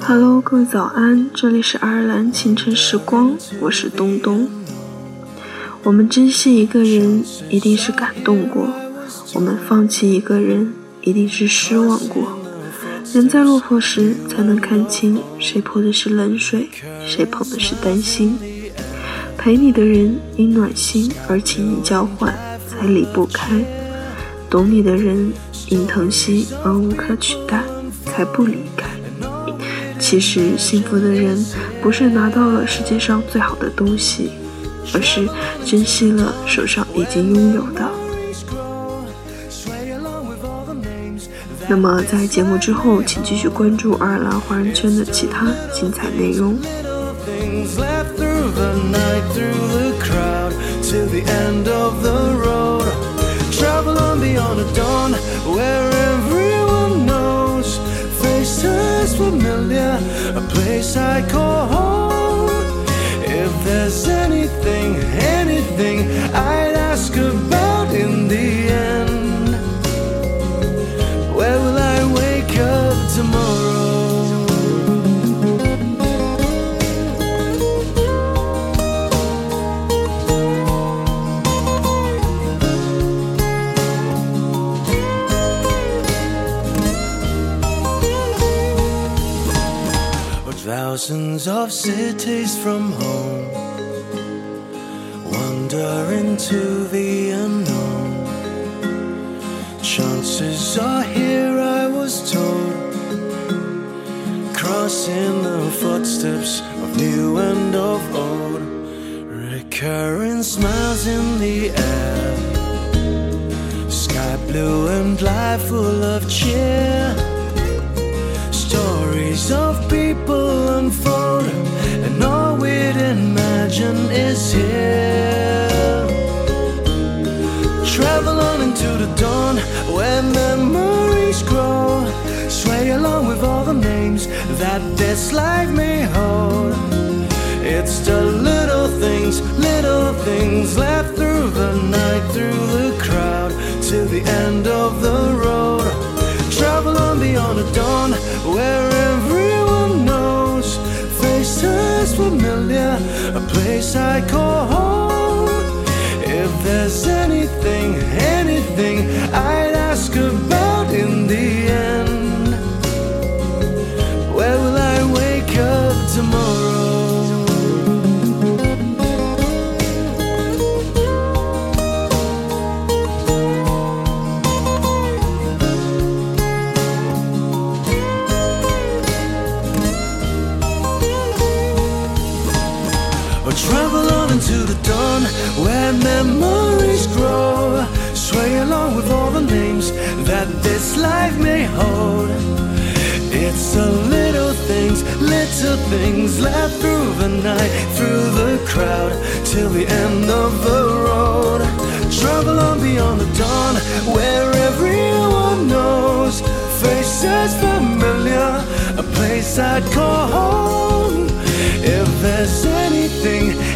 Hello，各位早安，这里是爱尔兰清晨时光，我是东东。我们珍惜一个人，一定是感动过；我们放弃一个人，一定是失望过。人在落魄时，才能看清谁泼的是冷水，谁捧的是担心。陪你的人因暖心而请你交换，才离不开；懂你的人因疼惜而无可取代，才不离开。其实，幸福的人不是拿到了世界上最好的东西，而是珍惜了手上已经拥有的。那么，在节目之后，请继续关注爱尔兰华人圈的其他精彩内容。Thousands of cities from home wander into the unknown. Chances are here, I was told, crossing the footsteps of new and of old. Recurring smiles in the air, sky blue and life full of cheer. Stories of people imagine is here. Travel on into the dawn where memories grow. Sway along with all the names that this life may I call travel on into the dawn where memories grow. Sway along with all the names that this life may hold. It's the little things, little things left through the night, through the crowd, till the end of the road. Travel on beyond the dawn where everyone knows. Faces familiar, a place I'd call home. There's anything